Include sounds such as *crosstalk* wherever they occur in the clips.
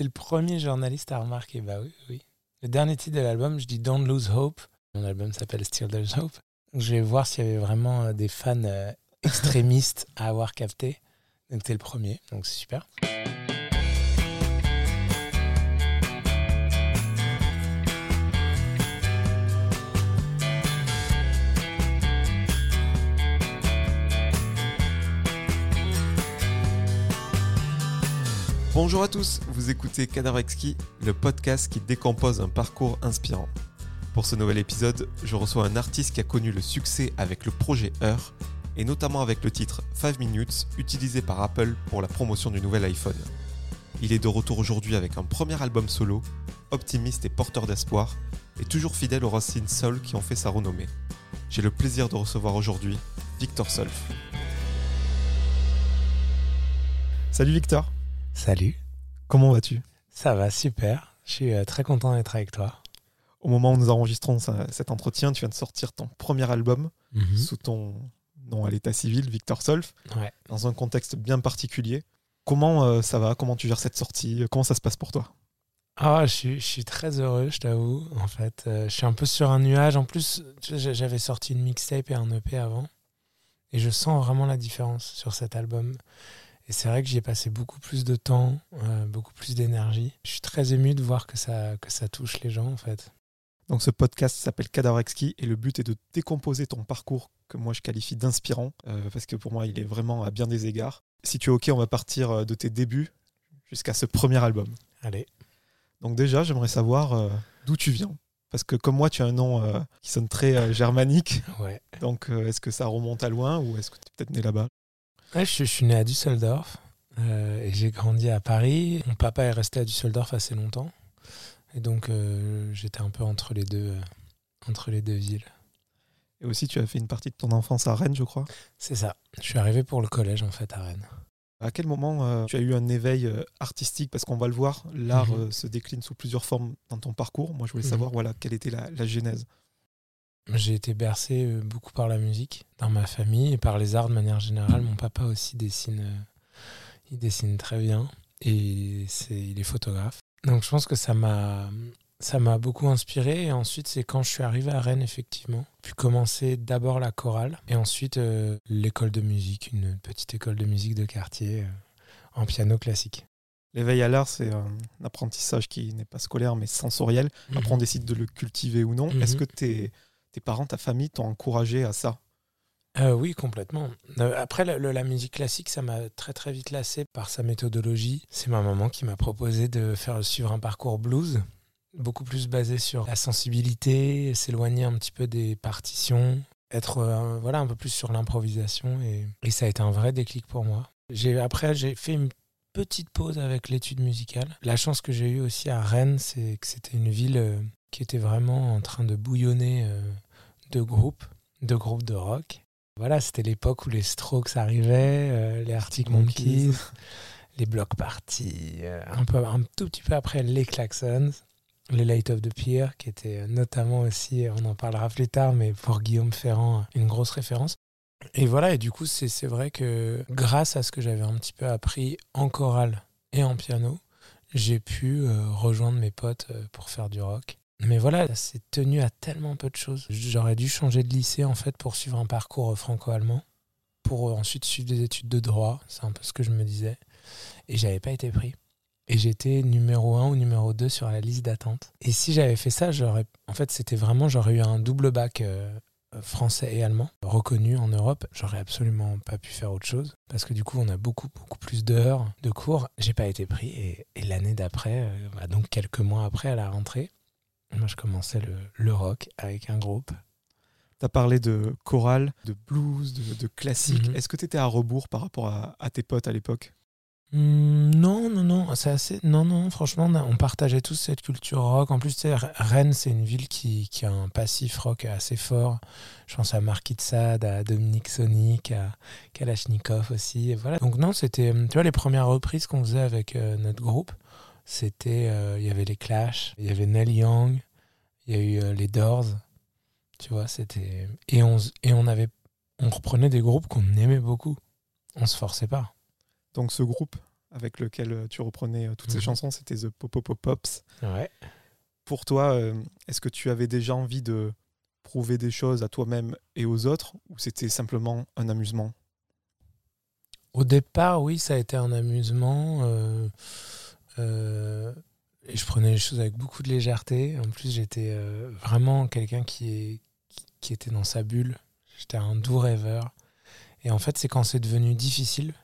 été le premier journaliste à remarquer. Bah oui, oui. Le dernier titre de l'album, je dis Don't Lose Hope. Mon album s'appelle Still There's Hope. Je vais voir s'il y avait vraiment euh, des fans euh, extrémistes à avoir capté. Donc t'es le premier, donc c'est super. Bonjour à tous, vous écoutez Cadavre Exquis, le podcast qui décompose un parcours inspirant. Pour ce nouvel épisode, je reçois un artiste qui a connu le succès avec le projet Heure, et notamment avec le titre 5 Minutes, utilisé par Apple pour la promotion du nouvel iPhone. Il est de retour aujourd'hui avec un premier album solo, optimiste et porteur d'espoir, et toujours fidèle aux racines soul qui ont fait sa renommée. J'ai le plaisir de recevoir aujourd'hui Victor Solf. Salut Victor Salut. Comment vas-tu? Ça va, super. Je suis euh, très content d'être avec toi. Au moment où nous enregistrons cet entretien, tu viens de sortir ton premier album Mhm. sous ton nom à l'état civil, Victor Solf, Ouais. dans un contexte bien particulier. Comment euh, ça va? Comment tu gères cette sortie? Comment ça se passe pour toi? Ah, je suis, je suis très heureux, je t'avoue. En fait, Euh, je suis un peu sur un nuage. En plus, j'avais sorti une mixtape et un EP avant. Et je sens vraiment la différence sur cet album. Et c'est vrai que j'y ai passé beaucoup plus de temps, euh, beaucoup plus d'énergie. Je suis très ému de voir que ça, que ça touche les gens, en fait. Donc ce podcast s'appelle Cadavre Exquis et le but est de décomposer ton parcours que moi je qualifie d'inspirant euh, parce que pour moi il est vraiment à bien des égards. Si tu es ok, on va partir euh, de tes débuts jusqu'à ce premier album. Allez. Donc déjà, j'aimerais savoir euh, d'où tu viens. Parce que comme moi, tu as un nom euh, qui sonne très germanique. Ouais. Donc est-ce que ça remonte à loin ou est-ce que tu es peut-être né là-bas? Ouais, je, suis- je suis né à Düsseldorf euh, et j'ai grandi à Paris. Mon papa est resté à Düsseldorf assez longtemps. Et donc, euh, j'étais un peu entre les deux, euh, entre les deux villes. Et aussi, tu as fait une partie de ton enfance à Rennes, je crois. C'est ça. Je suis arrivé pour le collège, en fait, à Rennes. À quel moment euh, tu as eu un éveil euh, artistique? Parce qu'on va le voir, l'art Mhm. euh, se décline sous plusieurs formes dans ton parcours. Moi, je voulais Mhm. savoir voilà, quelle était la, la genèse. J'ai été bercé euh, beaucoup par la musique dans ma famille et par les arts de manière générale. Mon papa aussi dessine, euh, il dessine très bien et c'est, il est photographe. Donc je pense que ça m'a, ça m'a beaucoup inspiré. Et ensuite, c'est quand je suis arrivé à Rennes, effectivement. Puis commencer d'abord la chorale et ensuite euh, l'école de musique, une petite école de musique de quartier euh, en piano classique. L'éveil à l'art, c'est un apprentissage qui n'est pas scolaire, mais sensoriel. Après, on décide de le cultiver ou non. Mhm. Est-ce que tes, tes parents, ta famille t'ont encouragé à ça? Euh, oui, complètement. Euh, après, la musique classique, ça m'a très très vite lassé par sa méthodologie. C'est ma maman qui m'a proposé de faire suivre un parcours blues, beaucoup plus basé sur la sensibilité, s'éloigner un petit peu des partitions, être euh, voilà un peu plus sur l'improvisation et, et ça a été un vrai déclic pour moi. J'ai après j'ai fait une petite pause avec l'étude musicale. La chance que j'ai eue aussi à Rennes, c'est que c'était une ville qui était vraiment en train de bouillonner euh, de groupes, de groupes de rock. Voilà, c'était l'époque où les Strokes arrivaient, euh, les Arctic Monkeys. Monkeys, les Block Party, euh, un, peu, un tout petit peu après les Klaxons, les Light of the Pier, qui était notamment aussi, on en parlera plus tard, mais pour Guillaume Ferrand, une grosse référence. Et voilà, et du coup, c'est vrai que grâce à ce que j'avais un petit peu appris en chorale et en piano, j'ai pu euh, rejoindre mes potes pour faire du rock. Mais voilà, c'est tenu à tellement peu de choses. J'aurais dû changer de lycée en fait pour suivre un parcours euh, franco-allemand, pour euh, ensuite suivre des études de droit, c'est un peu ce que je me disais. Et j'avais pas été pris. Et j'étais numéro 1 ou numéro 2 sur la liste d'attente. Et si j'avais fait ça, j'aurais. En fait, c'était vraiment. J'aurais eu un double bac euh, français et allemand reconnu en Europe. J'aurais absolument pas pu faire autre chose. Parce que du coup, on a beaucoup, beaucoup plus d'heures de cours. J'ai pas été pris. Et, l'année d'après, bah, donc quelques mois après, à la rentrée, moi, je commençais le, le rock avec un groupe. Tu as parlé de chorale, de blues, de, de classique. Mhm. Est-ce que tu étais à rebours par rapport à, à tes potes à l'époque? Hmm, non, non, non, c'est assez. Non, non, franchement, on partageait tous cette culture rock. En plus, tu sais, R- Rennes, c'est une ville qui, qui a un passif rock assez fort. Je pense à Marquis de Sade, à Dominique Sonic, à Kalachnikov aussi. Et voilà. Donc, non, c'était. Tu vois, les premières reprises qu'on faisait avec euh, notre groupe, c'était. euh, Il y avait les Clash, il y avait Neil Young, il y a eu euh, les Doors. Tu vois, c'était. Et on, et on avait. On reprenait des groupes qu'on aimait beaucoup. On se forçait pas. Donc ce groupe, avec lequel euh, tu reprenais toutes ces Mhm. chansons, c'était The Popo Pops. Ouais. Pour toi, est-ce que tu avais déjà envie de prouver des choses à toi-même et aux autres ou c'était simplement un amusement? Au départ, oui, ça a été un amusement. euh, euh, et je prenais les choses avec beaucoup de légèreté. En plus, j'étais euh, vraiment quelqu'un qui, était dans sa bulle. J'étais un doux rêveur. Et en fait, c'est quand c'est devenu difficile,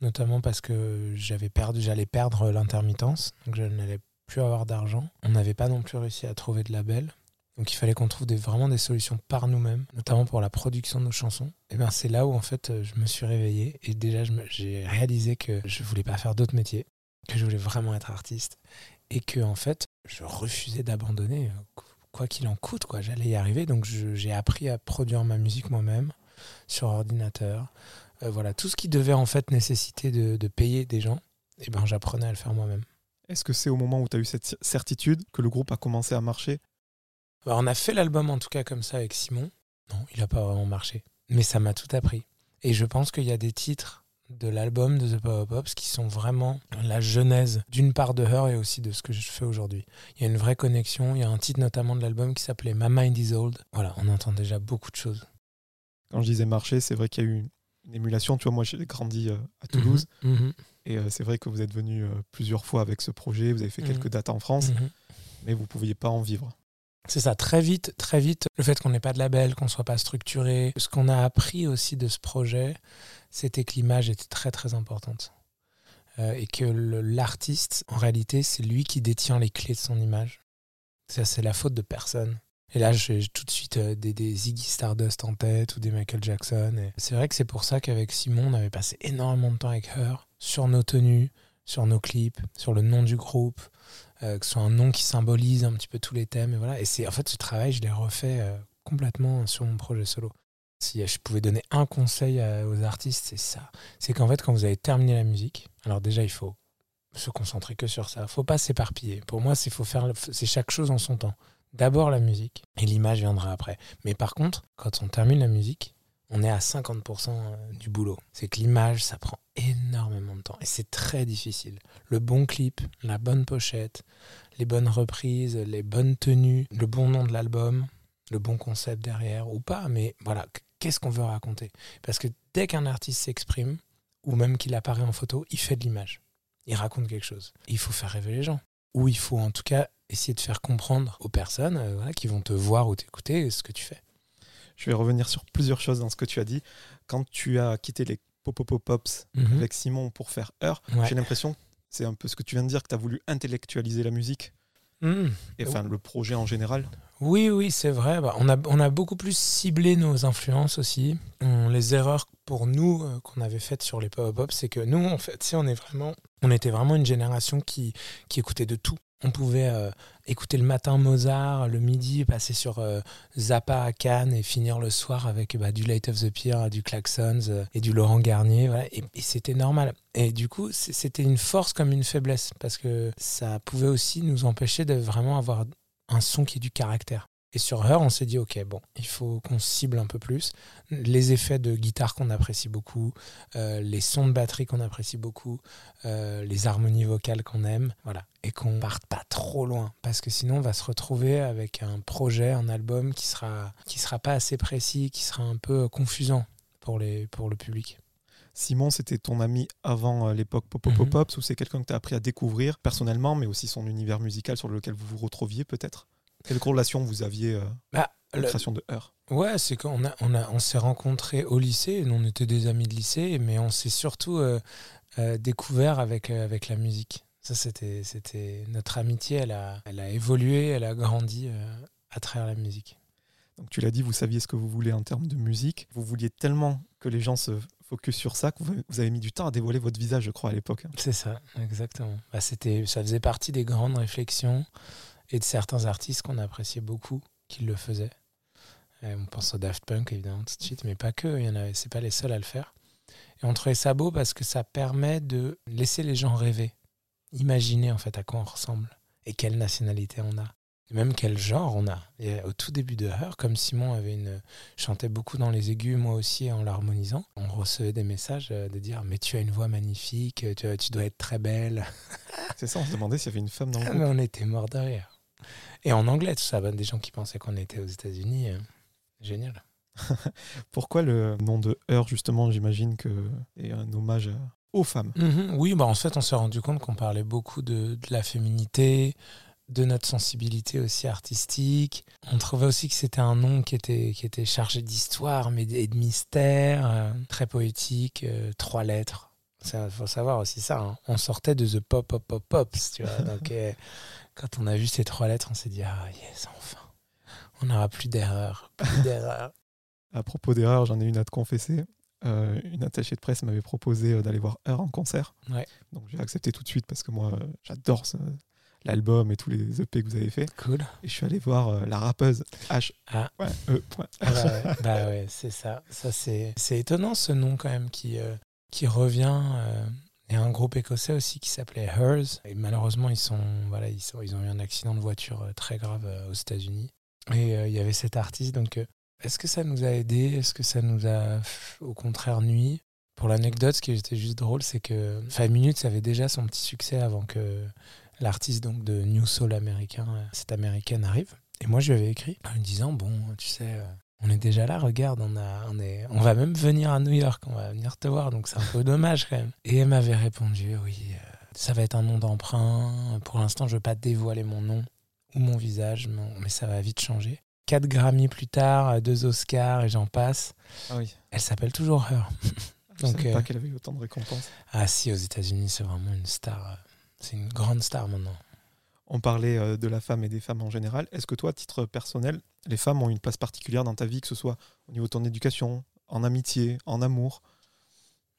notamment parce que j'avais perdu, j'allais perdre l'intermittence, donc je n'allais plus avoir d'argent. On n'avait pas non plus réussi à trouver de label. Donc il fallait qu'on trouve vraiment des solutions par nous-mêmes, notamment pour la production de nos chansons. Et ben c'est là où en fait je me suis réveillé et déjà j'ai réalisé que je voulais pas faire d'autres métiers, que je voulais vraiment être artiste et que en fait je refusais d'abandonner euh, qu- quoi qu'il en coûte quoi. J'allais y arriver donc j'ai appris à produire ma musique moi-même sur ordinateur. Euh, voilà tout ce qui devait en fait nécessiter de, de payer des gens. Et ben j'apprenais à le faire moi-même. Est-ce que c'est au moment où tu as eu cette certitude que le groupe a commencé à marcher? Alors, on a fait l'album en tout cas comme ça avec Simon. Non, il n'a pas vraiment marché. Mais ça m'a tout appris. Et je pense qu'il y a des titres de l'album de The Power Pops qui sont vraiment la genèse d'une part de Her et aussi de ce que je fais aujourd'hui. Il y a une vraie connexion. Il y a un titre notamment de l'album qui s'appelait My Mind is Old. Voilà, on entend déjà beaucoup de choses. Quand je disais marcher, c'est vrai qu'il y a eu une émulation. Tu vois, moi, j'ai grandi euh, à Toulouse Mhm, mhm, et euh, c'est vrai que vous êtes venu euh, plusieurs fois avec ce projet. Vous avez fait Mhm. quelques dates en France, mhm. mais vous ne pouviez pas en vivre. C'est ça, très vite, très vite, le fait qu'on n'ait pas de label, qu'on soit pas structuré. Ce qu'on a appris aussi de ce projet, c'était que l'image était très très importante. Euh, et que l'artiste, en réalité, c'est lui qui détient les clés de son image. Ça, c'est la faute de personne. Et là, j'ai tout de suite euh, des, des Ziggy Stardust en tête ou des Michael Jackson. C'est vrai que c'est pour ça qu'avec Simon, on avait passé énormément de temps avec Her sur nos tenues, sur nos clips, sur le nom du groupe, euh, que ce soit un nom qui symbolise un petit peu tous les thèmes. Et voilà. Et c'est en fait ce travail, je l'ai refait euh, complètement sur mon projet solo. Si je pouvais donner un conseil aux artistes, c'est ça. C'est qu'en fait, quand vous avez terminé la musique, alors déjà, il faut se concentrer que sur ça. faut pas s'éparpiller. Pour moi, c'est faut faire, c'est chaque chose en son temps. D'abord la musique et l'image viendra après. Mais par contre, quand on termine la musique, on est à 50% du boulot. C'est que l'image, ça prend énormément de temps et c'est très difficile. Le bon clip, la bonne pochette, les bonnes reprises, les bonnes tenues, le bon nom de l'album, le bon concept derrière ou pas, mais voilà, qu'est-ce qu'on veut raconter? Parce que dès qu'un artiste s'exprime, ou même qu'il apparaît en photo, il fait de l'image. Il raconte quelque chose. Il faut faire rêver les gens. Ou il faut en tout cas essayer de faire comprendre aux personnes euh, qui vont te voir ou t'écouter ce que tu fais. Je vais revenir sur plusieurs choses dans ce que tu as dit. Quand tu as quitté les Popopo Pops Mhm. avec Simon pour faire Heure, Ouais. j'ai l'impression, c'est un peu ce que tu viens de dire, que tu as voulu intellectualiser la musique, Mhm. et enfin le projet en général. Oui, oui, c'est vrai. Bah, on, a, on a beaucoup plus ciblé nos influences aussi. On- les erreurs pour nous euh, qu'on avait faites sur les Power Pop, c'est que nous, en fait, on est vraiment, on était vraiment une génération qui, qui écoutait de tout. On pouvait euh, écouter le matin Mozart, le midi passer sur euh, Zappa à Cannes et finir le soir avec bah, du Light of the Pier, du Klaxons euh, et du Laurent Garnier. voilà. Et, et c'était normal. Et du coup, c'était une force comme une faiblesse parce que ça pouvait aussi nous empêcher de vraiment avoir un son qui ait du caractère. Et sur Her, on s'est dit, ok, bon, il faut qu'on cible un peu plus. Les effets de guitare qu'on apprécie beaucoup, euh, les sons de batterie qu'on apprécie beaucoup, euh, les harmonies vocales qu'on aime, voilà. Et qu'on parte pas trop loin, parce que sinon on va se retrouver avec un projet, un album qui sera, qui sera pas assez précis, qui sera un peu confusant pour, les, pour le public. Simon, c'était ton ami avant euh, l'époque Popopo Mhm. Pops, ou c'est quelqu'un que tu as appris à découvrir personnellement, mais aussi son univers musical sur lequel vous vous retrouviez peut-être? Quelle relation vous aviez euh, Bah, la création de Heure? Ouais, c'est qu'on a, on a, on s'est rencontrés au lycée, on était des amis de lycée, mais on s'est surtout euh, euh, découvert avec, euh, avec la musique. Ça, c'était, c'était notre amitié, elle a, elle a évolué, elle a grandi à travers la musique. Donc tu l'as dit, vous saviez ce que vous voulez en termes de musique. Vous vouliez tellement que les gens se focus sur ça que vous vous avez mis du temps à dévoiler votre visage, je crois, à l'époque. C'est ça, exactement. Bah, c'était, ça faisait partie des grandes réflexions et de certains artistes qu'on appréciait beaucoup qui le faisaient. Euh, on pense au Daft Punk évidemment tout de suite, mais pas que. C'est pas les seuls à le faire. Et on trouvait ça beau parce que ça permet de laisser les gens rêver, imaginer en fait à quoi on ressemble et quelle nationalité on a. Et même quel genre on a. Et au tout début de Her, comme Simon avait une chantait beaucoup dans les aigus, moi aussi en l'harmonisant, on recevait des messages euh, de dire mais tu as une voix magnifique, tu, tu dois être très belle. *laughs* C'est ça, on se demandait s'il y avait une femme dans le groupe. mais on était mort de rire. Et en anglais, tout ça, ben, des gens qui pensaient qu'on était aux États-Unis. euh, génial. *laughs* Pourquoi le nom de Her, justement, j'imagine que est un hommage à- aux femmes? Mhm, oui, bah en fait, on s'est rendu compte qu'on parlait beaucoup de, de la féminité, de notre sensibilité aussi artistique. On trouvait aussi que c'était un nom qui était, qui était chargé d'histoire mais et de mystère, euh, très poétique, euh, trois lettres. Il faut savoir aussi ça. hein. On sortait de The Pop Pop Pop Pops, tu vois. *laughs* Donc, euh, quand on a vu ces trois lettres, on s'est dit ah yes, enfin, on n'aura plus d'erreur, plus *laughs* d'erreur. À propos d'erreurs, j'en ai une à te confesser. Euh, une attachée de presse m'avait proposé euh, d'aller voir Her en concert. Ouais. Donc j'ai accepté tout de suite parce que moi, euh, j'adore ce- l'album et tous les EP que vous avez fait. Cool. Et je suis allé voir euh, la rappeuse H. Ah. E. point. Ah bah ouais, bah ouais, c'est ça. ça c'est, c'est étonnant ce nom quand même qui, euh, qui revient. euh, A un groupe écossais aussi qui s'appelait Hers. Et malheureusement, ils, sont, voilà, ils, sont, ils ont eu un accident de voiture euh, très grave euh, aux États-Unis. Et euh, il y avait cet artiste. Donc, est-ce que ça nous a aidé Est-ce que ça nous a, au contraire, nuit? Pour l'anecdote, ce qui était juste drôle, c'est que Five Minutes avait déjà son petit succès avant que l'artiste donc de New Soul américain, cette américaine, arrive. Et moi, je lui avais écrit en lui disant Bon, tu sais. On est déjà là, regarde, on, a, on, est, on va même venir à New York, on va venir te voir, donc c'est un peu dommage quand même. Et elle m'avait répondu, oui, euh, ça va être un nom d'emprunt, pour l'instant je veux pas dévoiler mon nom ou mon visage, mais, ça va vite changer. Quatre Grammy plus tard, deux Oscars et j'en passe, Ah oui. elle s'appelle toujours Her. *laughs* Je Donc, euh, pas qu'elle avait eu autant de récompenses. Ah si, aux États-Unis c'est vraiment une star, euh, c'est une grande star maintenant. On parlait euh, de la femme et des femmes en général. Est-ce que toi, à titre personnel, les femmes ont une place particulière dans ta vie, que ce soit au niveau de ton éducation, en amitié, en amour?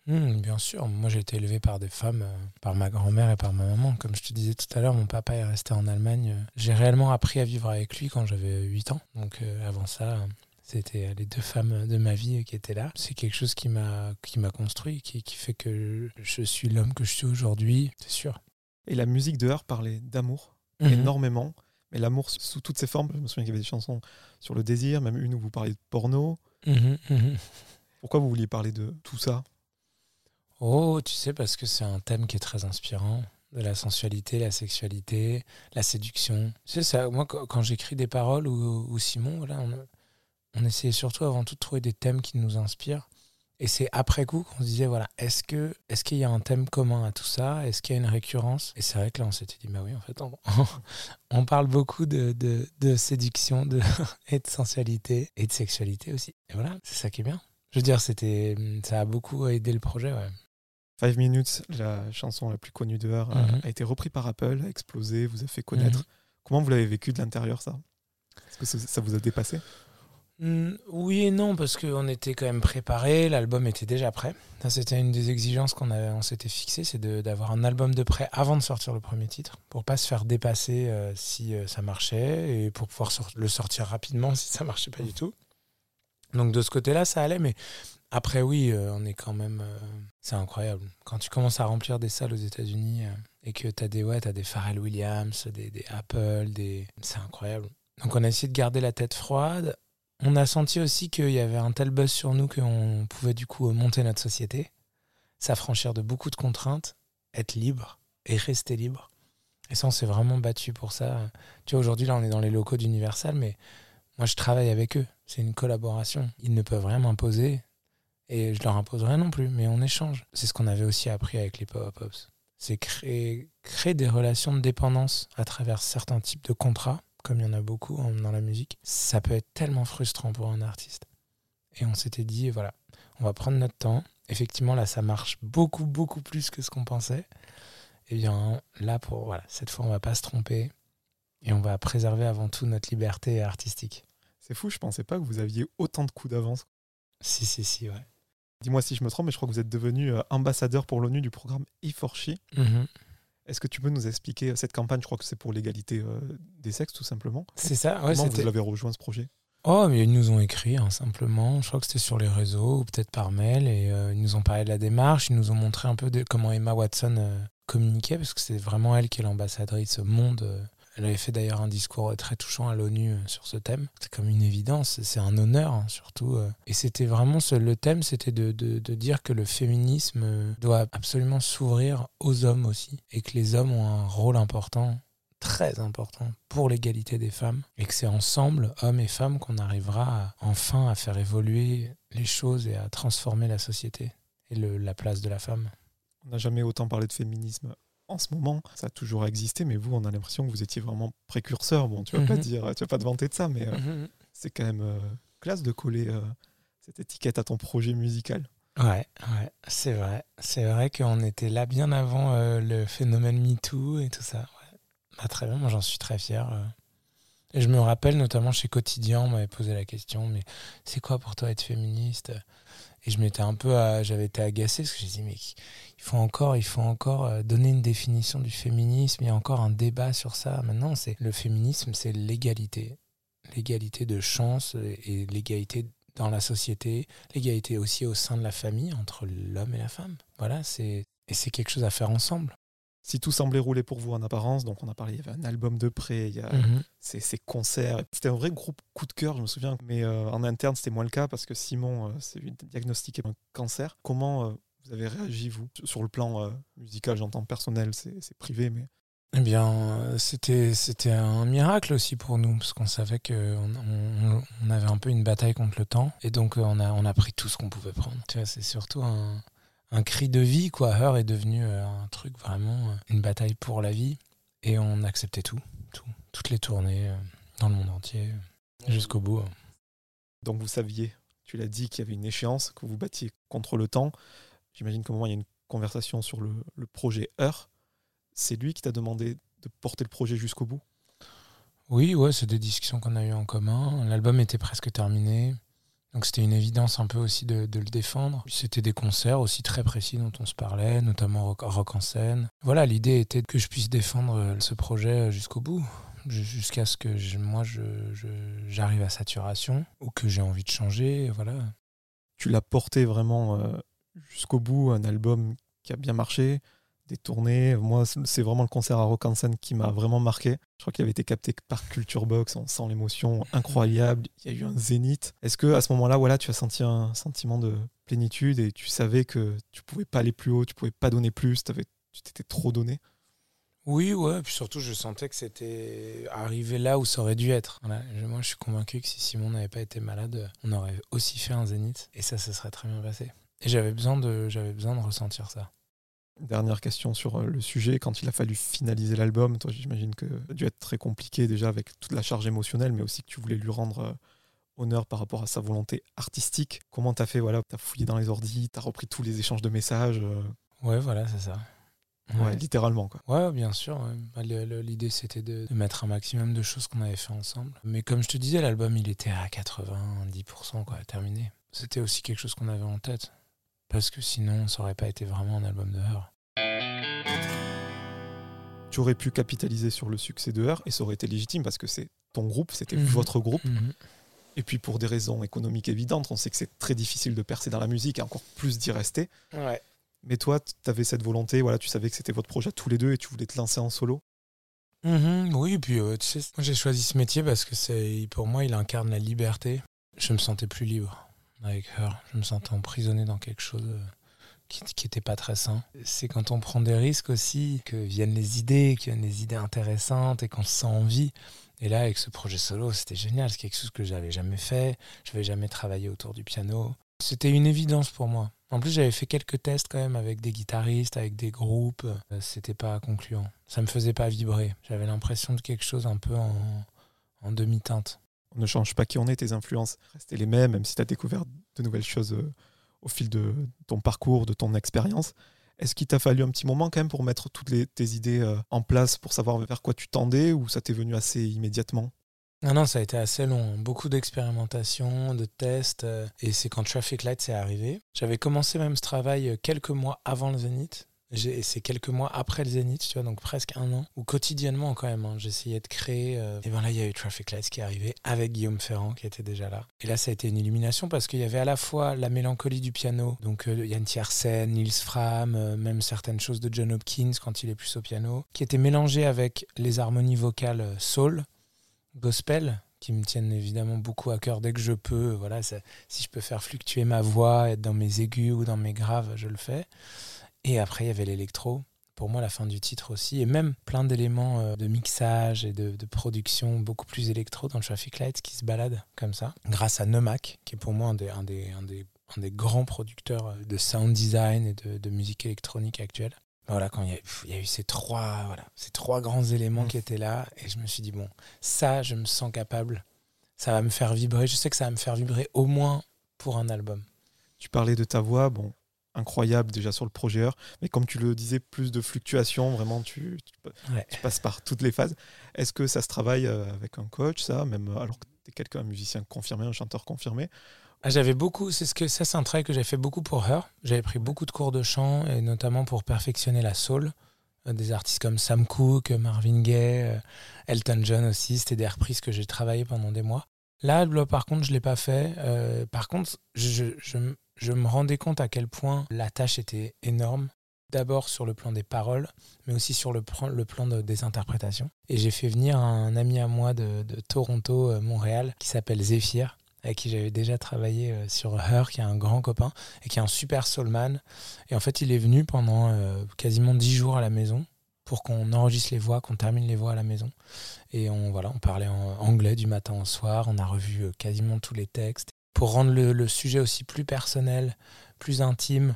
Hmm, bien sûr, moi j'ai été élevé par des femmes, euh, par ma grand-mère et par ma maman. Comme je te disais tout à l'heure, mon papa est resté en Allemagne. J'ai réellement appris à vivre avec lui quand j'avais 8 ans. Donc euh, avant ça, euh, c'était les deux femmes de ma vie qui étaient là. C'est quelque chose qui m'a qui m'a construit, qui, qui fait que je suis l'homme que je suis aujourd'hui, c'est sûr. Et la musique de Her parlait d'amour? Mhm. énormément, mais l'amour sous- toutes ses formes. Je me souviens qu'il y avait des chansons sur le désir, même une où vous parliez de porno. Mhm, mhm. Pourquoi vous vouliez parler de tout ça? Oh, tu sais, parce que c'est un thème qui est très inspirant. De la sensualité, la sexualité, la séduction. Tu sais, ça, moi, quand, j'écris des paroles ou, ou Simon, voilà, on, on essayait surtout avant tout de trouver des thèmes qui nous inspirent. Et c'est après coup qu'on se disait, voilà, est-ce que est-ce qu'il y a un thème commun à tout ça? Est-ce qu'il y a une récurrence? Et c'est vrai que là, on s'était dit, bah oui, en fait, on, *laughs* on parle beaucoup de, de, de séduction de, *laughs* et de sensualité et de sexualité aussi. Et voilà, c'est ça qui est bien. Je veux dire, c'était, ça a beaucoup aidé le projet, ouais. Five Minutes, la chanson la plus connue de Her, Mhm. a été repris par Apple, a explosé, vous a fait connaître. Mhm. Comment vous l'avez vécu de l'intérieur, ça? Est-ce que ça, ça vous a dépassé? Mm, Oui et non, parce qu'on était quand même préparé, l'album était déjà prêt. C'était une des exigences qu'on s'était fixé, c'est d'avoir un album de prêt avant de sortir le premier titre, pour pas se faire dépasser euh, si euh, ça marchait, et pour pouvoir le sortir rapidement *laughs* si ça marchait pas du tout. Donc de ce côté-là, ça allait, mais après, oui, euh, on est quand même... c'est incroyable. Quand tu commences à remplir des salles aux États-Unis, et que tu as des, des Pharrell Williams, des, des Apple, des... c'est incroyable. Donc on a essayé de garder la tête froide, on a senti aussi qu'il y avait un tel buzz sur nous qu'on pouvait du coup monter notre société, s'affranchir de beaucoup de contraintes, être libre et rester libre. Et ça, on s'est vraiment battu pour ça. Tu vois, aujourd'hui, là, on est dans les locaux d'Universal, mais moi, je travaille avec eux. C'est une collaboration. Ils ne peuvent rien m'imposer et je leur impose rien non plus, mais on échange. C'est ce qu'on avait aussi appris avec les Power Pops. C'est créer, créer des relations de dépendance à travers certains types de contrats comme il y en a beaucoup hein, dans la musique, ça peut être tellement frustrant pour un artiste. Et on s'était dit, voilà, on va prendre notre temps. Effectivement, là, ça marche beaucoup, beaucoup plus que ce qu'on pensait. Et bien là, pour, voilà, cette fois, on va pas se tromper. Et on va préserver avant tout notre liberté artistique. C'est fou, je pensais pas que vous aviez autant de coups d'avance. Si, si, si, ouais. Dis-moi si je me trompe, mais je crois que vous êtes devenu euh, ambassadeur pour l'ONU du programme E4She. Mhm. Est-ce que tu peux nous expliquer euh, cette campagne Je crois que c'est pour l'égalité euh, des sexes, tout simplement. C'est ça, ouais, Comment vous l'avez rejoint ce projet? Oh, mais ils nous ont écrit hein, simplement. Je crois que c'était sur les réseaux ou peut-être par mail. Et euh, ils nous ont parlé de la démarche. Ils nous ont montré un peu de comment Emma Watson euh, communiquait parce que c'est vraiment elle qui est l'ambassadrice au monde. Euh. Elle avait fait d'ailleurs un discours très touchant à l'ONU euh, sur ce thème. C'est comme une évidence, c'est un honneur hein, surtout. Euh. Et c'était vraiment le thème, c'était de, dire que le féminisme doit absolument s'ouvrir aux hommes aussi et que les hommes ont un rôle important très important pour l'égalité des femmes et que c'est ensemble, hommes et femmes, qu'on arrivera enfin à faire évoluer les choses et à transformer la société et la place de la femme. On n'a jamais autant parlé de féminisme en ce moment. Ça a toujours existé, mais vous, on a l'impression que vous étiez vraiment précurseur. Bon, tu vas pas mhm. dire, tu vas pas te vanter de ça, mais euh, mhm. c'est quand même euh, classe de coller euh, cette étiquette à ton projet musical. Ouais, ouais, c'est vrai. C'est vrai qu'on était là bien avant le phénomène MeToo et tout ça. Bah, très bien, moi j'en suis très fier. Et je me rappelle notamment chez Quotidien, on m'avait posé la question, mais c'est quoi pour toi être féministe? Et je m'étais un peu, j'avais été agacé parce que j'ai dit, mais il faut encore, il faut encore euh, donner une définition du féminisme. Il y a encore un débat sur ça. Maintenant, c'est le féminisme, c'est l'égalité, l'égalité de chance et l'égalité dans la société, l'égalité aussi au sein de la famille entre l'homme et la femme. Voilà, c'est et c'est quelque chose à faire ensemble si tout semblait rouler pour vous en apparence, donc on a parlé, il y avait un album de près, il y a mhm. ces, concerts. C'était un vrai groupe coup de cœur, je me souviens. Mais euh, en interne, c'était moins le cas parce que Simon euh, s'est diagnostiqué un cancer. Comment euh, vous avez réagi, vous, sur le plan musical J'entends personnel, c'est privé, mais. Eh bien, c'était c'était un miracle aussi pour nous parce qu'on savait qu'on on, avait un peu une bataille contre le temps et donc on a on a pris tout ce qu'on pouvait prendre. Tu vois, c'est surtout un un cri de vie, quoi. Heur est devenu euh, un truc vraiment, euh, une bataille pour la vie. Et on acceptait tout, tout. Toutes les tournées euh, dans le monde entier, jusqu'au bout. Hein. Donc vous saviez, tu l'as dit, qu'il y avait une échéance, que vous battiez contre le temps. J'imagine qu'au moment il y a une conversation sur le, le projet Heure, c'est lui qui t'a demandé de porter le projet jusqu'au bout? Oui, ouais, c'est des discussions qu'on a eues en commun. L'album était presque terminé. Donc c'était une évidence un peu aussi de, le défendre. C'était des concerts aussi très précis dont on se parlait, notamment rock, en scène. Voilà, l'idée était que je puisse défendre euh, ce projet jusqu'au bout, jusqu'à ce que moi j'arrive à saturation ou que j'ai envie de changer. Voilà. Tu l'as porté vraiment euh, jusqu'au bout, un album qui a bien marché, des tournées. Moi, c'est vraiment le concert à Rock en scène qui m'a vraiment marqué. Je crois qu'il avait été capté par Culture Box, on sent l'émotion incroyable. Il y a eu un zénith. Est-ce que à ce moment-là, voilà, tu as senti un sentiment de plénitude et tu savais que tu pouvais pas aller plus haut, tu pouvais pas donner plus, avais, tu t'étais trop donné? Oui, ouais, puis surtout je sentais que c'était arrivé là où ça aurait dû être. moi je suis convaincu que si Simon n'avait pas été malade, on aurait aussi fait un zénith et ça, ça serait très bien passé. Et j'avais besoin de, j'avais besoin de ressentir ça. Dernière question sur euh, le sujet. Quand il a fallu finaliser l'album, toi, j'imagine que ça a dû être très compliqué déjà avec toute la charge émotionnelle, mais aussi que tu voulais lui rendre euh, honneur par rapport à sa volonté artistique. Comment t'as fait Voilà, t'as fouillé dans les ordis, t'as repris tous les échanges de messages. Euh? Ouais, voilà, c'est ça. Ouais, littéralement quoi. Ouais, bien sûr. Bah, l'idée c'était de, mettre un maximum de choses qu'on avait fait ensemble. Mais comme je te disais, l'album il était à 90% quoi, terminé. C'était aussi quelque chose qu'on avait en tête parce que sinon ça aurait pas été vraiment un album de Heur. Tu aurais pu capitaliser sur le succès de Heur et ça aurait été légitime parce que c'est ton groupe, c'était mhm. votre groupe. Mhm. Et puis pour des raisons économiques évidentes, on sait que c'est très difficile de percer dans la musique et encore plus d'y rester. Mais toi, tu avais cette volonté, voilà, tu savais que c'était votre projet tous les deux et tu voulais te lancer en solo. Mhm. oui, et puis euh, tu sais, moi j'ai choisi ce métier parce que c'est pour moi il incarne la liberté. Je me sentais plus libre avec Her. Je me sentais emprisonné dans quelque chose euh, qui n'était pas très sain. C'est quand on prend des risques aussi que viennent les idées, que viennent les idées intéressantes et qu'on se sent envie. Et là, avec ce projet solo, c'était génial. C'est quelque chose que j'avais jamais fait. Je n'avais jamais travaillé autour du piano. C'était une évidence pour moi. En plus, j'avais fait quelques tests quand même avec des guitaristes, avec des groupes. Euh, c'était pas concluant. Ça me faisait pas vibrer. J'avais l'impression de quelque chose un peu en, en demi-teinte ne change pas qui on est, tes influences restent les mêmes, même si tu as découvert de nouvelles choses euh, au fil de ton parcours, de ton expérience. Est-ce qu'il t'a fallu un petit moment quand même pour mettre toutes tes idées euh, en place, pour savoir vers quoi tu tendais, ou ça t'est venu assez immédiatement? Non, non, ça a été assez long. Beaucoup d'expérimentation, de tests. Euh, et c'est quand Traffic Light s'est arrivé. J'avais commencé même ce travail quelques mois avant le Zénith. C'est quelques mois après le Zénith, tu vois, donc presque un an, où quotidiennement quand même, hein, j'essayais de créer. Euh, et ben là, il y a eu Traffic Lights qui est arrivé avec Guillaume Ferrand qui était déjà là. Et là, ça a été une illumination parce qu'il y avait à la fois la mélancolie du piano, donc euh, Yann Tiersen, Nils Fram, euh, même certaines choses de John Hopkins quand il est plus au piano, qui étaient mélangées avec les harmonies vocales soul, gospel, qui me tiennent évidemment beaucoup à cœur dès que je peux. Voilà, si je peux faire fluctuer ma voix, être dans mes aigus ou dans mes graves, je le fais. Et après, il y avait l'électro. Pour moi, la fin du titre aussi. Et même plein d'éléments euh, de mixage et de, production beaucoup plus électro dans le Traffic Lights qui se baladent comme ça. Grâce à Nomak, qui est pour moi un des, un des, un des, un des grands producteurs euh, de sound design et de, de musique électronique actuelle. Voilà, quand il y, a, il y, a, eu ces trois, voilà, ces trois grands éléments mmh. qui étaient là, et je me suis dit, bon, ça, je me sens capable, ça va me faire vibrer, je sais que ça va me faire vibrer au moins pour un album. Tu parlais de ta voix, bon, incroyable déjà sur le projet mais comme tu le disais, plus de fluctuations, vraiment tu, tu, passes par toutes les phases. Est-ce que ça se travaille euh, avec un coach, ça, même euh, alors que tu es quelqu'un, un musicien confirmé, un chanteur confirmé? Ah, J'avais beaucoup, c'est ce que ça c'est un travail que j'ai fait beaucoup pour Her. J'avais pris beaucoup de cours de chant et notamment pour perfectionner la soul. Euh, des artistes comme Sam Cooke, Marvin Gaye, Elton John aussi, c'était des reprises que j'ai travaillé pendant des mois. Là, par contre, je ne l'ai pas fait. par contre, je, je, je me rendais compte à quel point la tâche était énorme. D'abord sur le plan des paroles, mais aussi sur le, plan, des interprétations. Et j'ai fait venir un ami à moi de, Toronto, euh, Montréal, qui s'appelle Zephyr, avec qui j'avais déjà travaillé euh, sur Her, qui est un grand copain et qui est un super soulman. Et en fait, il est venu pendant euh, quasiment dix jours à la maison pour qu'on enregistre les voix, qu'on termine les voix à la maison. Et on, voilà, on parlait en anglais du matin au soir, on a revu quasiment tous les textes pour rendre le, sujet aussi plus personnel, plus intime,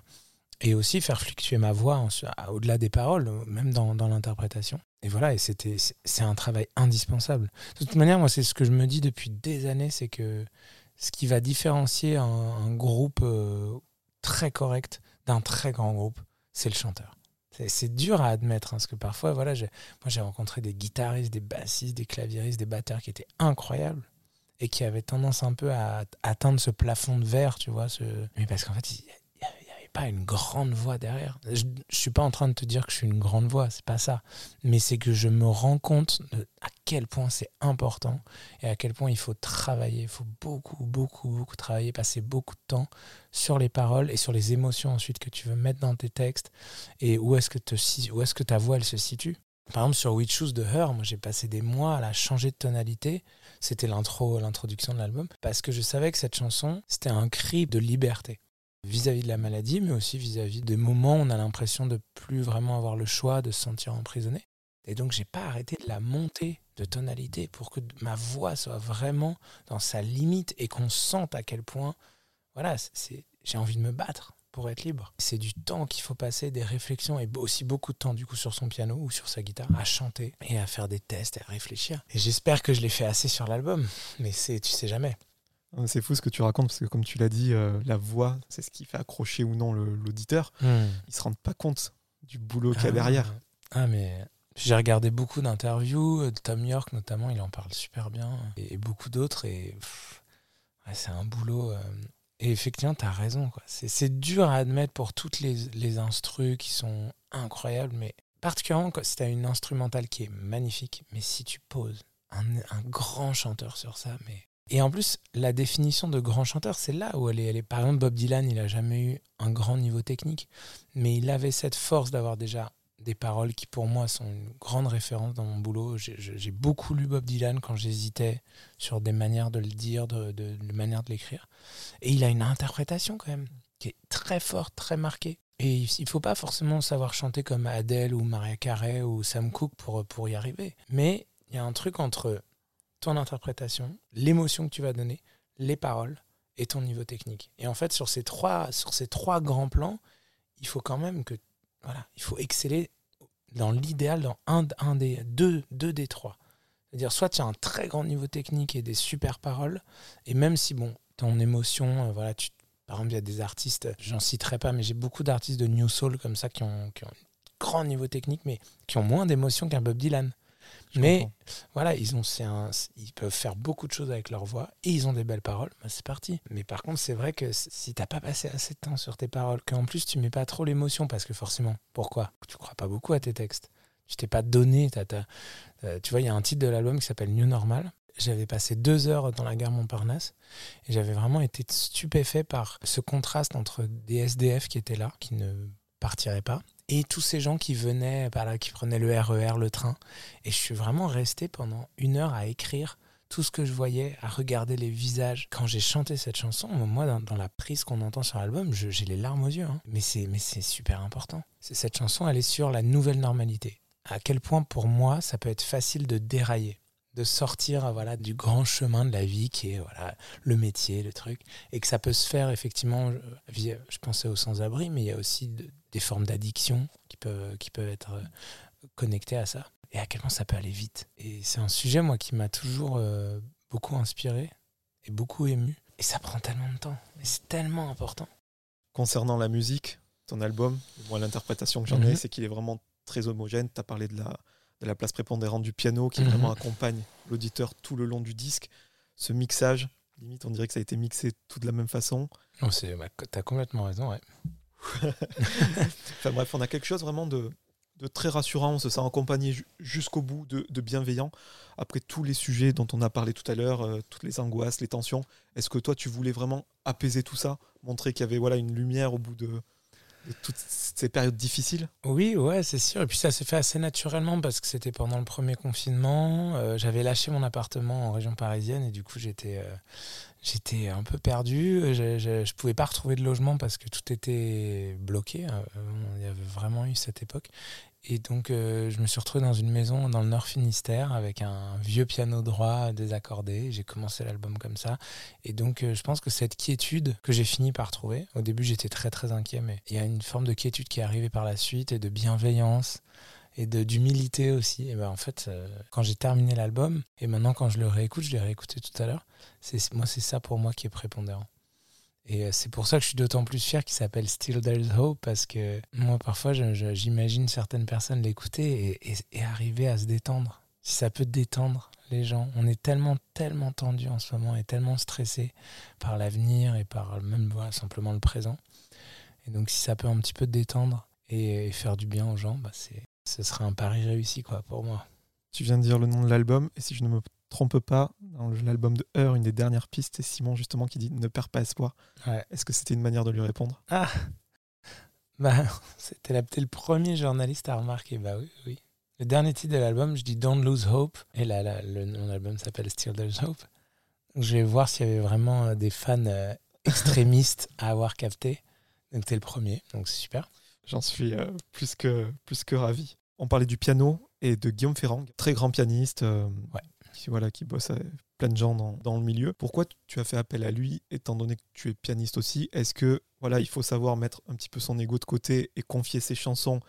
et aussi faire fluctuer ma voix au-delà des paroles, même dans, l'interprétation. Et voilà, et c'était, c'est un travail indispensable. De toute manière, moi, c'est ce que je me dis depuis des années, c'est que ce qui va différencier un, groupe euh, très correct d'un très grand groupe, c'est le chanteur. C'est dur à admettre, hein, parce que parfois, voilà, moi j'ai rencontré des guitaristes, des bassistes, des claviéristes, des batteurs qui étaient incroyables et qui avait tendance un peu à atteindre ce plafond de verre, tu vois. Ce... Mais parce qu'en fait, il n'y avait pas une grande voix derrière. Je ne suis pas en train de te dire que je suis une grande voix, c'est pas ça. Mais c'est que je me rends compte à quel point c'est important et à quel point il faut travailler. Il faut beaucoup, beaucoup, beaucoup travailler, passer beaucoup de temps sur les paroles et sur les émotions ensuite que tu veux mettre dans tes textes et où est-ce que, où est-ce que ta voix elle se situe? Par exemple, sur We Choose de Her, moi j'ai passé des mois à la changer de tonalité. C'était l'intro, l'introduction de l'album, parce que je savais que cette chanson, c'était un cri de liberté vis-à-vis de la maladie, mais aussi vis-à-vis des moments où on a l'impression de plus vraiment avoir le choix de se sentir emprisonné. Et donc j'ai pas arrêté de la monter de tonalité pour que ma voix soit vraiment dans sa limite et qu'on sente à quel point, voilà, c'est, j'ai envie de me battre pour être libre. C'est du temps qu'il faut passer, des réflexions et aussi beaucoup de temps du coup sur son piano ou sur sa guitare à chanter et à faire des tests et à réfléchir. Et j'espère que je l'ai fait assez sur l'album, mais c'est tu sais jamais. C'est fou ce que tu racontes parce que comme tu l'as dit, euh, la voix, c'est ce qui fait accrocher ou non l'auditeur. Hmm. Ils se rendent pas compte du boulot qu'il y a ah, derrière. Ah mais j'ai regardé beaucoup d'interviews, de Tom York notamment, il en parle super bien, et, beaucoup d'autres, et c'est un boulot euh, et effectivement, tu as raison. C'est dur à admettre pour toutes les, les instrus qui sont incroyables, mais particulièrement si tu as une instrumentale qui est magnifique, mais si tu poses un, un, grand chanteur sur ça, mais... Et en plus, la définition de grand chanteur, c'est là où elle est, elle est. Par exemple, Bob Dylan, il n'a jamais eu un grand niveau technique, mais il avait cette force d'avoir déjà des paroles qui pour moi sont une grande référence dans mon boulot. J'ai beaucoup lu Bob Dylan quand j'hésitais sur des manières de le dire, de, de, de manière de l'écrire. Et il a une interprétation quand même qui est très forte, très marquée. Et il faut pas forcément savoir chanter comme Adele ou Maria Carey ou Sam Cooke pour, pour y arriver. Mais il y a un truc entre ton interprétation, l'émotion que tu vas donner, les paroles et ton niveau technique. Et en fait, sur ces trois, sur ces trois grands plans, il faut quand même que voilà, il faut exceller dans l'idéal dans un, des deux, deux des trois. C'est-à-dire soit tu as un très grand niveau technique et des super paroles, et même si bon, ton émotion, euh, voilà, tu, par exemple, il y a des artistes, j'en citerai pas, mais j'ai beaucoup d'artistes de New Soul comme ça qui ont, qui ont un grand niveau technique, mais qui ont moins d'émotion qu'un Bob Dylan. Je Mais comprends. voilà, ils, ont, un- ils peuvent faire beaucoup de choses avec leur voix et ils ont des belles paroles, bah, c'est parti. Mais par contre, c'est vrai que si t'as pas passé assez de temps sur tes paroles, qu'en plus tu mets pas trop l'émotion, parce que forcément, pourquoi? Tu crois pas beaucoup à tes textes. Tu t'es pas donné. t'as- euh, tu vois, il y a un titre de l'album qui s'appelle New Normal. J'avais passé deux heures dans la gare Montparnasse et j'avais vraiment été stupéfait par ce contraste entre des SDF qui étaient là, qui ne partiraient pas, et tous ces gens qui venaient par là, qui prenaient le RER, le train. Et je suis vraiment resté pendant une heure à écrire tout ce que je voyais, à regarder les visages. Quand j'ai chanté cette chanson, moi, dans, la prise qu'on entend sur l'album, j'ai les larmes aux yeux. hein. Mais c'est super important. Cette chanson, elle est sur la nouvelle normalité. À quel point, pour moi, ça peut être facile de dérailler de sortir voilà du grand chemin de la vie qui est voilà le métier le truc et que ça peut se faire effectivement via- je pensais aux sans-abri mais il y a aussi des formes d'addiction qui peuvent qui peuvent être euh, connectées à ça et à quel point ça peut aller vite et c'est un sujet moi qui m'a toujours euh, beaucoup inspiré et beaucoup ému et ça prend tellement de temps mais c'est tellement important Concernant la musique, ton album, moi l'interprétation que j'en ai, Mhm. c'est qu'il est vraiment très homogène. Tu as parlé de la, de la place prépondérante du piano qui Mhm. vraiment accompagne l'auditeur tout le long du disque. Ce mixage, limite on dirait que ça a été mixé tout de la même façon. bah, t'as complètement raison ouais *laughs* Enfin bref, on a quelque chose vraiment de, très rassurant. On se sent accompagné ju- jusqu'au bout, de, bienveillant. Après tous les sujets dont on a parlé tout à l'heure, euh, toutes les angoisses, les tensions, est-ce que toi tu voulais vraiment apaiser tout ça, montrer qu'il y avait voilà une lumière au bout de, de toutes ces périodes difficiles? Oui, ouais, c'est sûr. Et puis ça s'est fait assez naturellement parce que c'était pendant le premier confinement. Euh, J'avais lâché mon appartement en région parisienne et du coup j'étais euh, j'étais un peu perdu. Je, je pouvais pas retrouver de logement parce que tout était bloqué. Euh, Il y avait vraiment eu cette époque. Et donc euh, je me suis retrouvé dans une maison dans le Nord Finistère avec un vieux piano droit désaccordé. J'ai commencé l'album comme ça. Et donc, euh, je pense que cette quiétude que j'ai fini par trouver, au début, j'étais très très inquiet, mais il y a une forme de quiétude qui est arrivée par la suite et de bienveillance et d'humilité aussi. Et ben en fait, euh, quand j'ai terminé l'album et maintenant quand je le réécoute, je l'ai réécouté tout à l'heure. C'est moi, c'est ça pour moi qui est prépondérant. Et euh, c'est pour ça que je suis d'autant plus fier qu'il s'appelle Still There's Hope parce que moi, parfois, j'imagine certaines personnes l'écouter et, arriver à se détendre. Si ça peut détendre les gens, on est tellement, tellement tendu en ce moment et tellement stressé par l'avenir et par même voilà, simplement le présent. Et donc, si ça peut un petit peu détendre et, et faire du bien aux gens, bah, c'est, ce serait un pari réussi quoi, pour moi. Tu viens de dire le nom de l'album, et si je ne me trompe pas, dans l'album de Heure, une des dernières pistes, c'est Simon justement qui dit Ne perds pas espoir. Ouais. Est-ce que c'était une manière de lui répondre? Ah *laughs* bah, C'était la- le premier journaliste à remarquer. Bah oui, oui. Le dernier titre de l'album, je dis Don't Lose Hope. Et là, là le nom de l'album s'appelle Still There's Hope. Donc, je vais voir s'il y avait vraiment euh, des fans euh, extrémistes à avoir capté. Donc, t'es le premier. Donc, c'est super. J'en suis euh, plus, que, plus que ravi. On parlait du piano et de Guillaume Ferrand, très grand pianiste, euh, Ouais. qui, voilà, qui bosse avec plein de gens dans, dans le milieu. Pourquoi tu as fait appel à lui, étant donné que tu es pianiste aussi? Est-ce que voilà, il faut savoir mettre un petit peu son ego de côté et confier ses chansons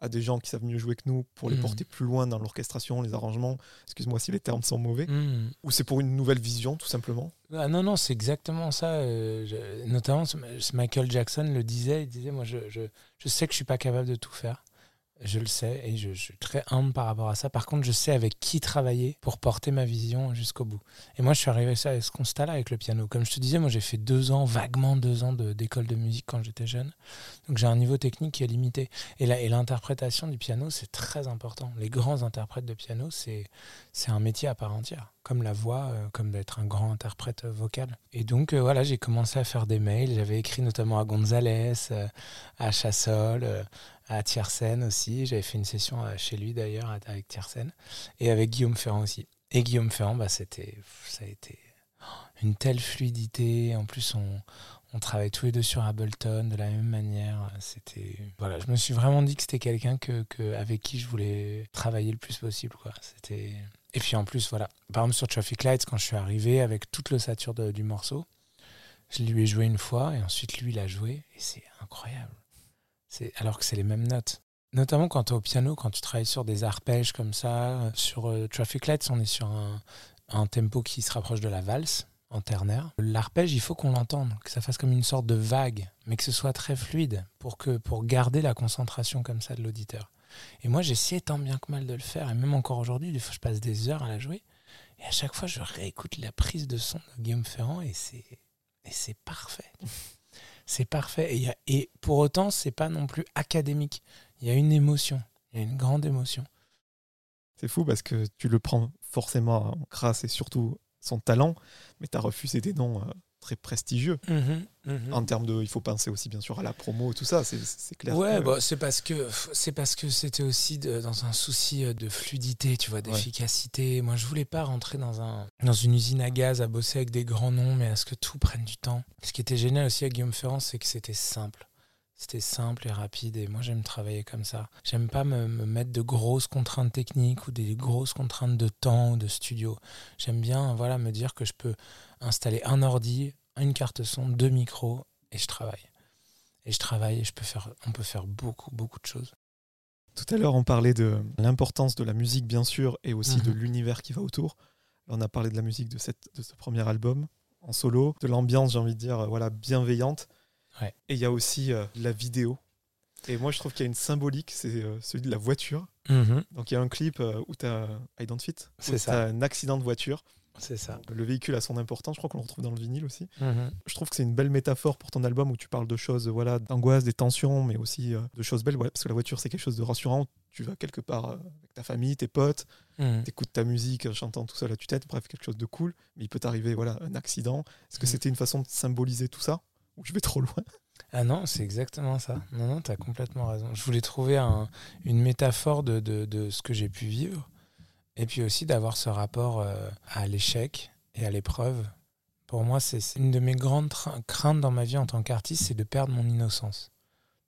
à des gens qui savent mieux jouer que nous pour les Mhm. porter plus loin dans l'orchestration, les arrangements Excuse-moi si les termes sont mauvais. Hmm. Ou c'est pour une nouvelle vision, tout simplement Ah non, non, c'est exactement ça. euh, je- notamment, Michael Jackson le disait. Il disait Moi, je, je, je sais que je suis pas capable de tout faire. Je le sais et je, suis très humble par rapport à ça. Par contre, je sais avec qui travailler pour porter ma vision jusqu'au bout. Et moi, je suis arrivé à ce constat-là avec le piano. Comme je te disais, moi, j'ai fait deux ans, vaguement deux ans d'école de, musique quand j'étais jeune. Donc, j'ai un niveau technique qui est limité. Et la- et l'interprétation du piano, c'est très important. Les grands interprètes de piano, c'est un métier à part entière, comme la voix, euh, comme d'être un grand interprète vocal. Et donc euh, voilà, j'ai commencé à faire des mails. J'avais écrit notamment à Gonzalez, euh, à Chassol, à Tiersen aussi. J'avais fait une session euh, chez lui d'ailleurs avec Tiersen et avec Guillaume Ferrand aussi. Et Guillaume Ferrand, bah, c'était, ça a été une telle fluidité. En plus, on, on travaille tous les deux sur Ableton de la même manière. C'était voilà, je me suis vraiment dit que c'était quelqu'un que, que- avec qui je voulais travailler le plus possible. Quoi. C'était et puis en plus, voilà. Par exemple, sur Traffic Lights, quand je suis arrivé avec toute l'ossature du morceau, je lui ai joué une fois et ensuite lui l'a joué et c'est incroyable. Alors que c'est les mêmes notes. Notamment quand tu es au piano, quand tu travailles sur des arpèges comme ça. euh, Sur euh, Traffic Lights, on est sur un, tempo qui se rapproche de la valse en ternaire. L'arpège, il faut qu'on l'entende, que ça fasse comme une sorte de vague, mais que ce soit très fluide pour, que, pour garder la concentration comme ça de l'auditeur. Et moi, j'essayais tant bien que mal de le faire. Et même encore aujourd'hui, des fois, je passe des heures à la jouer. Et à chaque fois, je réécoute la prise de son de Guillaume Ferrand et c'est parfait. C'est parfait. Et, pour autant, c'est pas non plus académique. Il y a une émotion. Il y a une grande émotion. C'est fou parce que tu le prends forcément grâce et surtout son talent, mais tu as refusé des noms euh, très prestigieux. Mhm, mhm. En termes de, il faut penser aussi bien sûr à la promo, tout ça, c'est clair. Ouais, que- bah, c'est parce que c'est parce que c'était aussi de- dans un souci euh, de fluidité, tu vois, d'efficacité. Moi, je voulais pas rentrer dans un dans une usine à gaz à bosser avec des grands noms, mais à ce que tout prenne du temps. Ce qui était génial aussi à Guillaume Ferrand, c'est que c'était simple. C'était simple et rapide et moi j'aime travailler comme ça. J'aime pas me, me mettre de grosses contraintes techniques ou des grosses contraintes de temps ou de studio. J'aime bien voilà me dire que je peux installer un ordi, une carte son, deux micros et je travaille. Et je travaille et je peux faire, on peut faire beaucoup, beaucoup de choses. Tout à l'heure, on parlait de l'importance de la musique, bien sûr, et aussi de Mhm. l'univers qui va autour. On a parlé de la musique de, cette, de ce premier album en solo, de l'ambiance, j'ai envie de dire, euh, voilà, bienveillante. Ouais. Et il y a aussi euh, la vidéo. Et moi, je trouve qu'il y a une symbolique, c'est euh, celui de la voiture. Donc, il y a un clip euh, où tu as I Don't Fit, où tu un accident de voiture. C'est ça. Le véhicule a son importance, je crois qu'on le retrouve dans le vinyle aussi. Mhm. Je trouve que c'est une belle métaphore pour ton album où tu parles de choses, voilà, d'angoisse, des tensions, mais aussi euh, de choses belles. ouais, parce que la voiture, c'est quelque chose de rassurant. Tu vas quelque part euh, avec ta famille, tes potes, Mhm. t'écoutes ta musique en chantant tout seul à tue-tête, bref, quelque chose de cool. Mais il peut t'arriver, voilà, un accident. Est-ce que Mhm. c'était une façon de symboliser tout ça? Je vais trop loin Ah non, c'est exactement ça. Non, non, t'as complètement raison. Je voulais trouver un- une métaphore de, de- ce que j'ai pu vivre et puis aussi d'avoir ce rapport euh, à l'échec et à l'épreuve. Pour moi, c'est une de mes grandes craintes dans ma vie en tant qu'artiste, c'est de perdre mon innocence,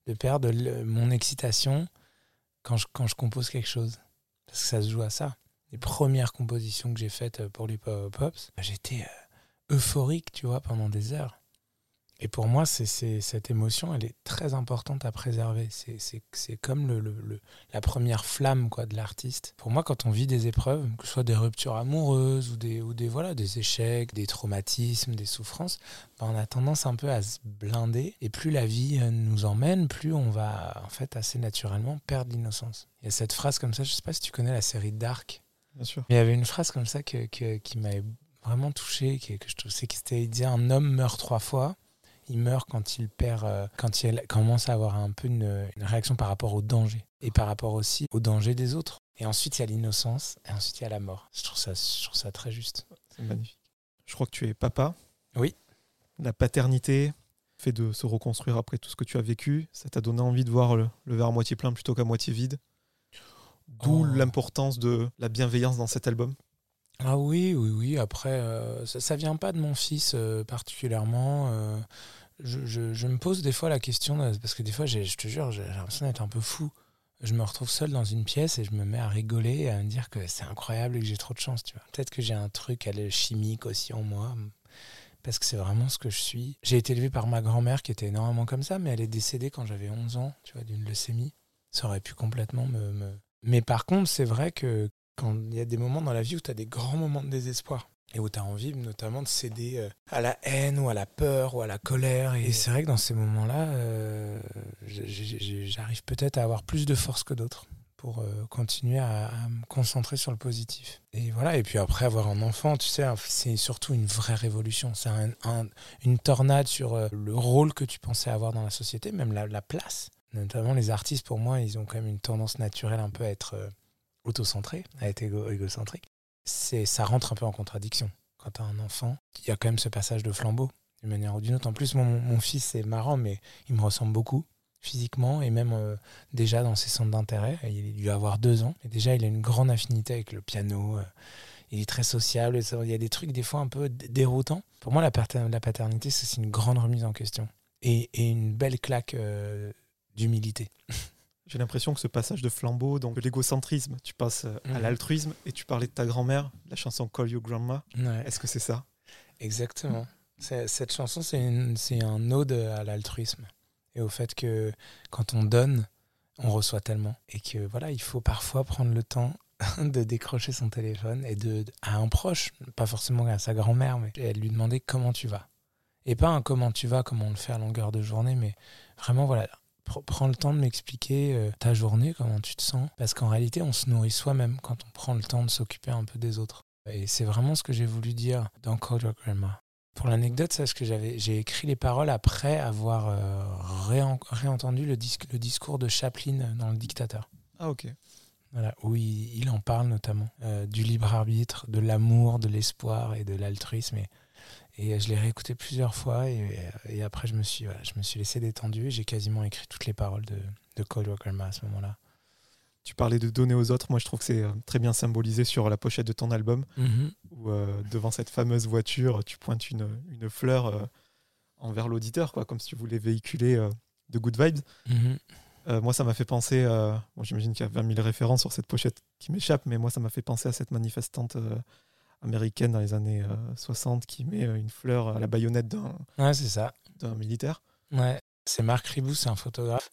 de perdre mon excitation quand je, quand je compose quelque chose. Parce que ça se joue à ça. Les premières compositions que j'ai faites pour les Pops, j'étais euh, euphorique, tu vois, pendant des heures. Et pour moi, c'est cette émotion, elle est très importante à préserver. C'est- comme le, le- le- la première flamme quoi, de l'artiste. Pour moi, quand on vit des épreuves, que ce soit des ruptures amoureuses ou des, ou des, voilà, des échecs, des traumatismes, des souffrances, ben, on a tendance un peu à se blinder. Et plus la vie euh, nous emmène, plus on va en fait assez naturellement perdre l'innocence. Il y a cette phrase comme ça, je sais pas si tu connais la série Dark. Bien sûr. Il y avait une phrase comme ça que, que- qui m'avait vraiment touché, que, que je trouve, c'est que c'était disait un homme meurt trois fois. Il meurt quand il perd, euh, quand il commence à avoir un peu une, une réaction par rapport au danger et par rapport aussi au danger des autres. Et ensuite il y a l'innocence et ensuite il y a la mort. Je trouve ça, je trouve ça très juste. C'est magnifique. Je crois que tu es papa. Oui. La paternité, fait de se reconstruire après tout ce que tu as vécu, ça t'a donné envie de voir le, le verre à moitié plein plutôt qu'à moitié vide. D'où Oh. l'importance de la bienveillance dans cet album. Ah oui, oui, oui. Après, euh, ça, ça vient pas de mon fils euh, particulièrement. euh, je, me pose des fois la question, euh, parce que des fois, je te jure, j'ai l'impression d'être un peu fou. Je me retrouve seul dans une pièce et je me mets à rigoler et à me dire que c'est incroyable et que j'ai trop de chance, tu. Peut-être que j'ai un truc à chimique aussi en moi, parce que c'est vraiment ce que je suis. J'ai été élevé par ma grand-mère qui était énormément comme ça, mais elle est décédée quand j'avais 11 ans, tu vois, d'une leucémie. Ça aurait pu complètement me... me- Mais par contre, c'est vrai que quand il y a des moments dans la vie où tu as des grands moments de désespoir et où tu as envie notamment de céder euh, à la haine ou à la peur ou à la colère. Et c'est vrai que dans ces moments-là, euh, j'arrive peut-être à avoir plus de force que d'autres pour euh, continuer à, me concentrer sur le positif. Et voilà, et puis après avoir un enfant, tu sais, c'est surtout une vraie révolution. C'est un- un- une tornade sur le rôle que tu pensais avoir dans la société, même la, la place. Notamment les artistes, pour moi, ils ont quand même une tendance naturelle un peu à être autocentrés, à être égo- égocentriques. C'est, ça rentre un peu en contradiction. Quand tu as un enfant, il y a quand même ce passage de flambeau, d'une manière ou d'une autre. En plus, mon, fils, c'est marrant, mais il me ressemble beaucoup physiquement et même euh, déjà dans ses centres d'intérêt. Il doit avoir deux ans. Et déjà, il a une grande affinité avec le piano. euh, il est très sociable. et ça- Il y a des trucs des fois un peu dé- déroutants. Pour moi, la, pater- la paternité, c'est une grande remise en question. Et, et une belle claque euh, d'humilité. *laughs* J'ai l'impression que ce passage de flambeau, donc de l'égocentrisme, tu passes euh, à Mhm. l'altruisme et tu parlais de ta grand-mère, la chanson Call Your Grandma. Ouais. Est-ce que c'est ça? Exactement. Cette chanson, c'est un ode à l'altruisme et au fait que quand on donne, on reçoit tellement. Et que voilà, il faut parfois prendre le temps *laughs* de décrocher son téléphone et de, à un proche, pas forcément à sa grand-mère, mais et lui demander comment tu vas. Et pas un comment tu vas, comme on le fait à longueur de journée, mais vraiment, voilà, prends le temps de m'expliquer euh, ta journée, comment tu te sens. Parce qu'en réalité, on se nourrit soi-même quand on prend le temps de s'occuper un peu des autres. Et c'est vraiment ce que j'ai voulu dire dans Code Your Grandma. Pour l'anecdote, c'est ce que j'avais, j'ai écrit les paroles après avoir euh, réen- réentendu le, dis- le discours de Chaplin dans Le Dictateur. Ah, ok. Voilà, où il, il en parle notamment euh, du libre arbitre, de l'amour, de l'espoir et de l'altruisme. Et, et je l'ai réécouté plusieurs fois et, et après je me suis, voilà, je me suis laissé détendu et j'ai quasiment écrit toutes les paroles de, de Cold Rock Grandma à ce moment-là. Tu parlais de donner aux autres. Moi, je trouve que c'est euh, très bien symbolisé sur la pochette de ton album, où euh, devant cette fameuse voiture, tu pointes une, une fleur euh, envers l'auditeur, quoi, comme si tu voulais véhiculer euh, de good vibes. Mhm. Euh, moi, ça m'a fait penser. euh, bon, J'imagine qu'il y a 20 000 références sur cette pochette qui m'échappe, mais moi, ça m'a fait penser à cette manifestante euh, américaine dans les années euh, 60 qui met euh, une fleur à la baïonnette d'un Ouais, ça. militaire. Ouais. C'est Marc Ribou, c'est un photographe.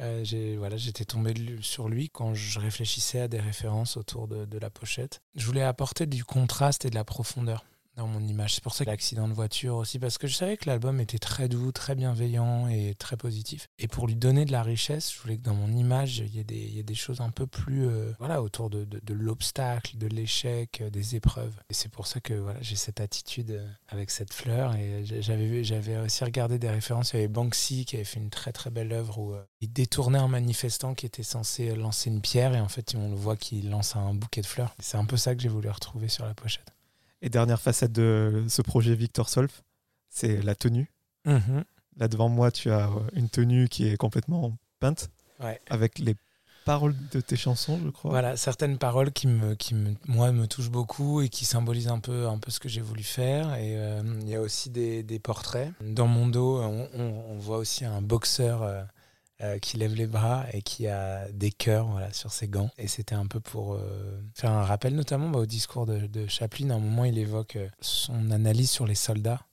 Euh, j'ai- voilà, J'étais tombé sur lui quand je réfléchissais à des références autour de, de la pochette. Je voulais apporter du contraste et de la profondeur dans mon image. C'est pour ça que l'accident de voiture aussi, parce que je savais que l'album était très doux, très bienveillant et très positif. Et pour lui donner de la richesse, je voulais que dans mon image, il y ait des, choses un peu plus euh, voilà, autour de, l'obstacle, de l'échec, euh, des épreuves. Et c'est pour ça que voilà, j'ai cette attitude euh, avec cette fleur. Et j'avais aussi regardé des références. Il y avait Banksy qui avait fait une très très belle œuvre où il détournait un manifestant qui était censé lancer une pierre. Et en fait, on le voit qu'il lance un bouquet de fleurs. C'est un peu ça que j'ai voulu retrouver sur la pochette. Et dernière facette de ce projet Victor Solf, c'est la tenue. Là devant moi, tu as euh, une tenue qui est complètement peinte, Ouais. avec les paroles de tes chansons, je crois. Voilà, certaines paroles qui, me, qui me, moi, me touchent beaucoup et qui symbolisent un peu, un peu ce que j'ai voulu faire. Et euh, il y a aussi des, des portraits. Dans mon dos, on, on- on voit aussi un boxeur euh, euh, qui lève les bras et qui a des cœurs voilà, sur ses gants. Et c'était un peu pour euh, faire un rappel, notamment bah, au discours de, Chaplin. À un moment, il évoque euh, son analyse sur les soldats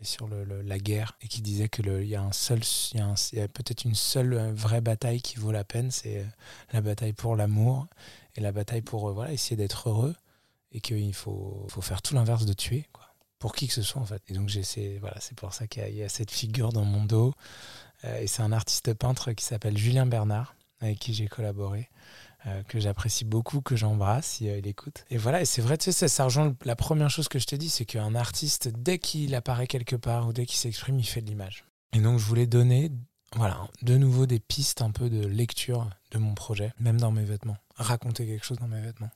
et sur la guerre et qui disait que le- il y a un y a, peut-être une seule vraie bataille qui vaut la peine, c'est la bataille pour l'amour et la bataille pour voilà, essayer d'être heureux et qu'il faut, faut faire tout l'inverse de tuer quoi pour qui que ce soit en fait et donc j'essaie voilà c'est pour ça qu'il y, a- cette figure dans mon dos et c'est un artiste peintre qui s'appelle Julien Bernard avec qui j'ai collaboré euh, que j'apprécie beaucoup que j'embrasse euh, il écoute et voilà et c'est vrai tu sais ça, rejoint la première chose que je te dis c'est qu'un artiste dès qu'il apparaît quelque part ou dès qu'il s'exprime il fait de l'image et donc je voulais donner voilà, de nouveau des pistes un peu de lecture de mon projet, même dans mes vêtements. Raconter quelque chose dans mes vêtements.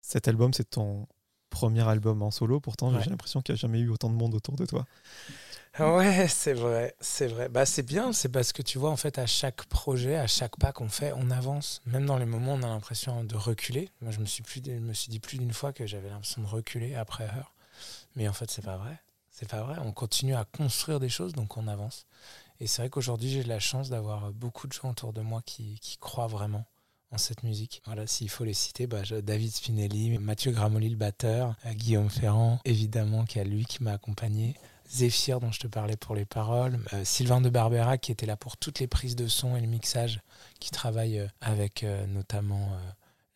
Cet album, c'est ton premier album en solo. Pourtant, Ouais. j'ai l'impression qu'il n'y a jamais eu autant de monde autour de toi. Ouais, c'est vrai, c'est vrai. Bah, c'est bien, c'est parce que tu vois, en fait, à chaque projet, à chaque pas qu'on fait, on avance. Même dans les moments où on a l'impression de reculer. Moi, je me suis, plus, je me suis dit plus d'une fois que j'avais l'impression de reculer après heure. Mais en fait, c'est pas vrai. C'est pas vrai. On continue à construire des choses, donc on avance. Et c'est vrai qu'aujourd'hui, j'ai la chance d'avoir beaucoup de gens autour de moi qui, qui croient vraiment en cette musique. Voilà, s'il faut les citer, bah, David Spinelli, Mathieu Gramoli, le batteur, euh, Guillaume Ferrand, évidemment, qui a lui qui m'a accompagné. Zéphyr dont je te parlais pour les paroles, euh, Sylvain de Barbera qui était là pour toutes les prises de son et le mixage, qui travaille euh, avec notamment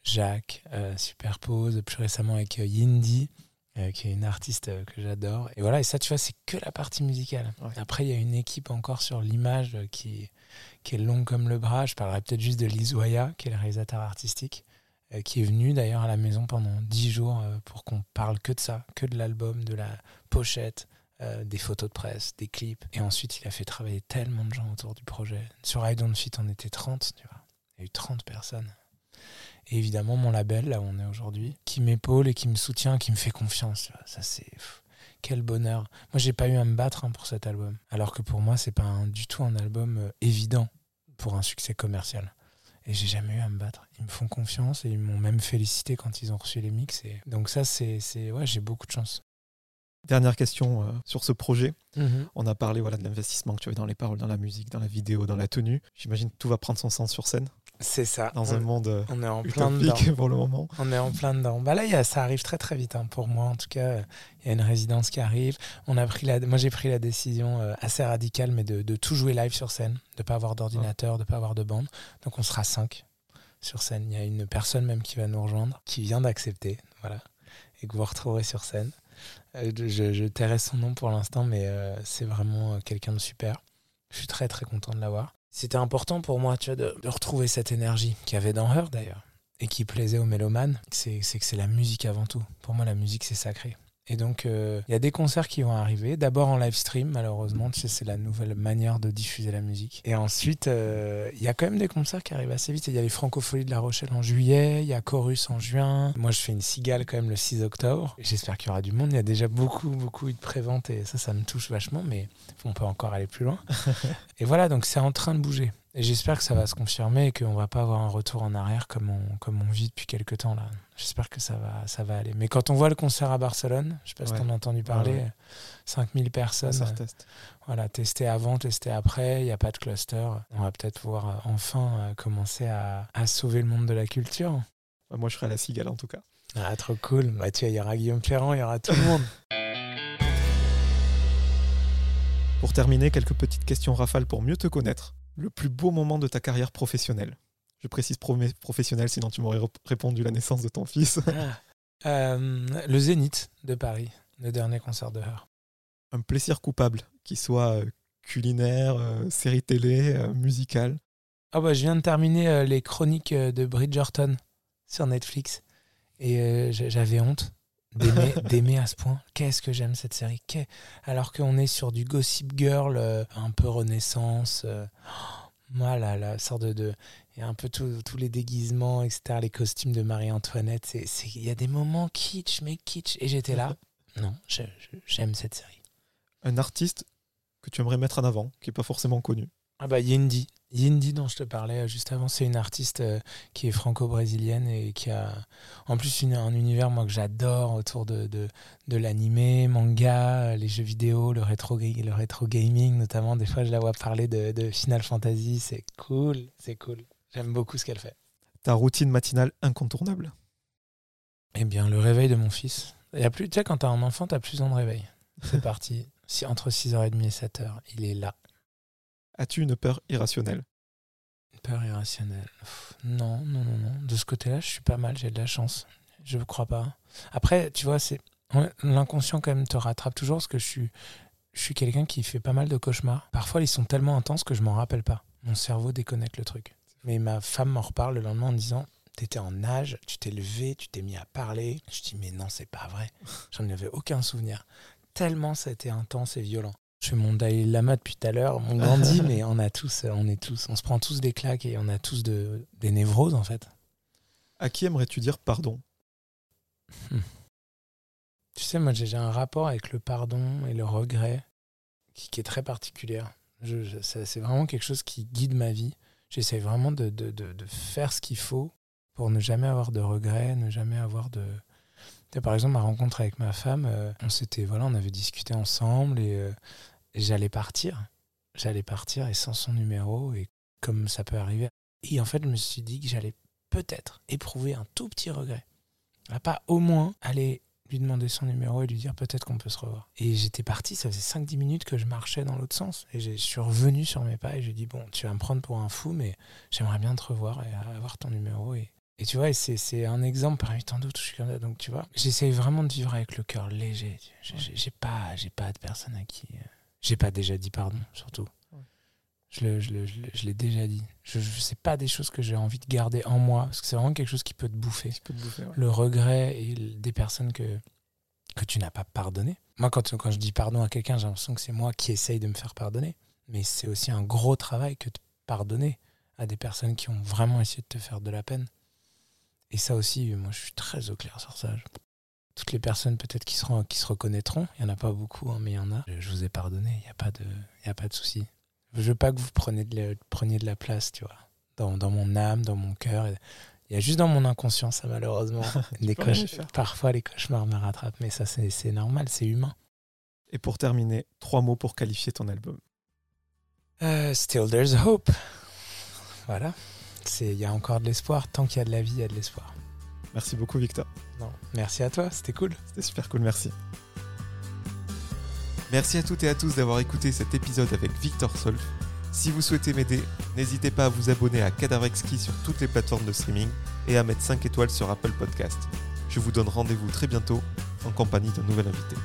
Jacques, Superpose, plus récemment avec Yindi, euh, qui est une artiste euh, que j'adore. Et voilà, et ça tu vois, c'est que la partie musicale. Ouais. Après, il y a une équipe encore sur l'image euh, qui, qui est longue comme le bras. Je parlerai peut-être juste de Lizoya, qui est le réalisateur artistique, qui est venu d'ailleurs à la maison pendant dix jours pour qu'on parle que de ça, que de l'album, de la pochette, des photos de presse, des clips. Et ensuite, il a fait travailler tellement de gens autour du projet. Sur I Don't Fit, on était 30, tu vois. Il y a eu 30 personnes. Et évidemment, mon label, là où on est aujourd'hui, qui m'épaule et qui me soutient, qui me fait confiance. Ça, c'est. Quel bonheur. Moi, j'ai pas eu à me battre hein, pour cet album. Alors que pour moi, c'est pas un- du tout un album euh, évident pour un succès commercial. Et j'ai jamais eu à me battre. Ils me font confiance et ils m'ont même félicité quand ils ont reçu les mix. Et... Donc, ça, c'est. c'est- Ouais, j'ai beaucoup de chance. Dernière question euh, sur ce projet. On a parlé voilà, de l'investissement que tu avais dans les paroles, dans la musique, dans la vidéo, dans la tenue. J'imagine que tout va prendre son sens sur scène, C'est ça. dans on, un monde euh, on est en plein dedans. *laughs* pour le moment. On est en plein dedans. Bah là, il y a- ça arrive très très vite hein, pour moi. En tout cas, il y a une résidence qui arrive. On a pris la, moi, j'ai pris la décision euh, assez radicale, mais de, de tout jouer live sur scène, de pas avoir d'ordinateur, de pas avoir de bande. Donc on sera cinq sur scène. Il y a une personne même qui va nous rejoindre, qui vient d'accepter, voilà, et que vous retrouverez sur scène. Euh, je, je tairai son nom pour l'instant, mais euh, c'est vraiment quelqu'un de super. Je suis très très content de l'avoir. C'était important pour moi tu vois, de, retrouver cette énergie qu'il y avait dans Her d'ailleurs et qui plaisait aux mélomanes. C'est que c'est la musique avant tout. Pour moi, la musique, c'est sacré. Et donc, euh, il y a des concerts qui vont arriver. D'abord en live stream, malheureusement, tu sais, c'est la nouvelle manière de diffuser la musique. Et ensuite, euh, il y a quand même des concerts qui arrivent assez vite. Il y a les Francopholies de La Rochelle en juillet, il y a Chorus en juin. Moi, je fais une cigale quand même le 6 octobre. J'espère qu'il y aura du monde. Il y a déjà beaucoup, beaucoup eu de prévente et ça, ça me touche vachement, mais on peut encore aller plus loin. *laughs* et voilà, donc c'est en train de bouger. Et j'espère que ça va se confirmer et qu'on va pas avoir un retour en arrière comme on, comme on vit depuis quelques temps là. J'espère que ça va, ça va aller. Mais quand on voit le concert à Barcelone, je sais pas si Ouais. t'en as entendu parler, Ouais, ouais. 5000 personnes, euh, reteste. voilà, testé avant, testé après, il n'y a pas de cluster. On va peut-être pouvoir euh, enfin euh, commencer à, à sauver le monde de la culture. Bah, Moi, je serai à la cigale en tout cas. Ah, trop cool. Bah, tu il y aura Guillaume Ferrand, il y aura tout le monde. Pour terminer, quelques petites questions rafales pour mieux te connaître. Le plus beau moment de ta carrière professionnelle Je précise professionnelle, sinon tu m'aurais répondu la naissance de ton fils. Ah. Euh, le Zénith de Paris, le dernier concert de Her. Un plaisir coupable, qui soit euh, culinaire, euh, série télé, euh, musical. Ah bah, je viens de terminer les chroniques de Bridgerton sur Netflix et j'avais honte d'aimer à ce point. Qu'est-ce que j'aime cette série? Qu'est- Alors qu'on est sur du Gossip Girl, euh, un peu Renaissance. euh, moi, là, la sorte de... de- Il y a un peu tous les déguisements, etc., les costumes de Marie-Antoinette. Il y a des moments kitsch, mais kitsch. Et j'étais là. *laughs* Non, j'aime cette série. Un artiste que tu aimerais mettre en avant, qui n'est pas forcément connu. Ah bah Yindi. Yindi dont je te parlais euh, juste avant, c'est une artiste euh, qui est franco-brésilienne et qui a en plus une- un univers moi que j'adore autour de, de, de l'animé, manga, euh, les jeux vidéo, le rétro, le rétro gaming notamment. Des fois je la vois parler de, de Final Fantasy, c'est cool, c'est cool. J'aime beaucoup ce qu'elle fait. Ta routine matinale incontournable. Eh bien le réveil de mon fils. Il y a plus, tu sais quand t'as un enfant t'as plus besoin de réveil. C'est *laughs* parti. Si, entre 6h30 et 7h, il est là. As-tu une peur irrationnelle? Une Peur irrationnelle. Non, non, non, non. De ce côté-là, je suis pas mal, j'ai de la chance. Je ne crois pas. Après, tu vois, c'est l'inconscient quand même te rattrape toujours parce que je suis, je suis quelqu'un qui fait pas mal de cauchemars. Parfois, ils sont tellement intenses que je m'en rappelle pas. Mon cerveau déconnecte le truc. Mais ma femme m'en reparle le lendemain en disant T'étais en nage, tu t'es levé, tu t'es mis à parler. Je dis Mais non, c'est pas vrai. J'en avais aucun souvenir. Tellement ça a été intense et violent. Je fais mon Dalai Lama depuis tout à l'heure, on grandit, *laughs* mais on a tous, on est tous, on se prend tous des claques et on a tous de, des névroses en fait. À qui aimerais-tu dire pardon? Tu sais, moi j'ai un rapport avec le pardon et le regret qui, qui est très particulier. Je, c'est vraiment quelque chose qui guide ma vie. J'essaie vraiment de, de, de, de faire ce qu'il faut pour ne jamais avoir de regrets, ne jamais avoir de. Par exemple, ma rencontre avec ma femme, euh, on s'était, voilà, on avait discuté ensemble et, euh, et j'allais partir. J'allais partir et sans son numéro et comme ça peut arriver. Et en fait, je me suis dit que j'allais peut-être éprouver un tout petit regret. À pas au moins aller lui demander son numéro et lui dire peut-être qu'on peut se revoir. Et j'étais parti, ça faisait 5-10 minutes que je marchais dans l'autre sens. Et je suis revenu sur mes pas et j'ai dit bon, tu vas me prendre pour un fou, mais j'aimerais bien te revoir et avoir ton numéro. Et, et tu vois, c'est un exemple parmi tant d'autres. je suis comme ça. Donc tu vois, j'essaye vraiment de vivre avec le cœur léger. J'ai pas, pas de personne à qui. euh, J'ai pas déjà dit pardon, surtout. Ouais. Je le- je le- je l'ai déjà dit. Je, je sais pas des choses que j'ai envie de garder en moi, parce que c'est vraiment quelque chose qui peut te bouffer peut te bouffer, ouais. le regret et des personnes que, que tu n'as pas pardonné. Moi, quand, quand je dis pardon à quelqu'un, j'ai l'impression que c'est moi qui essaye de me faire pardonner. Mais c'est aussi un gros travail que de pardonner à des personnes qui ont vraiment essayé de te faire de la peine. Et ça aussi, moi, je suis très au clair sur ça. Toutes les personnes peut-être qui, seront, qui se reconnaîtront, il n'y en a pas beaucoup, hein, mais il y en a. Je, vous ai pardonné, il n'y a pas de, il y a pas de souci. Je veux pas que vous preniez de la, preniez de la place, tu vois, dans, dans mon âme, dans mon cœur. Il y a juste dans mon inconscient, ça, malheureusement. *laughs* Faire. Parfois, les cauchemars me rattrapent, mais ça, c'est normal, c'est humain. Et pour terminer, trois mots pour qualifier ton album. Euh, still, there's hope. Voilà. C'est- Il y a encore de l'espoir. Tant qu'il y a de la vie, il y a de l'espoir. Merci beaucoup, Victor. Non. Merci à toi, c'était cool. C'était super cool, merci. Merci à toutes et à tous d'avoir écouté cet épisode avec Victor Solf. Si vous souhaitez m'aider, n'hésitez pas à vous abonner à Cadavre Exquis sur toutes les plateformes de streaming et à mettre 5 étoiles sur Apple Podcast. Je vous donne rendez-vous très bientôt en compagnie d'un nouvel invité.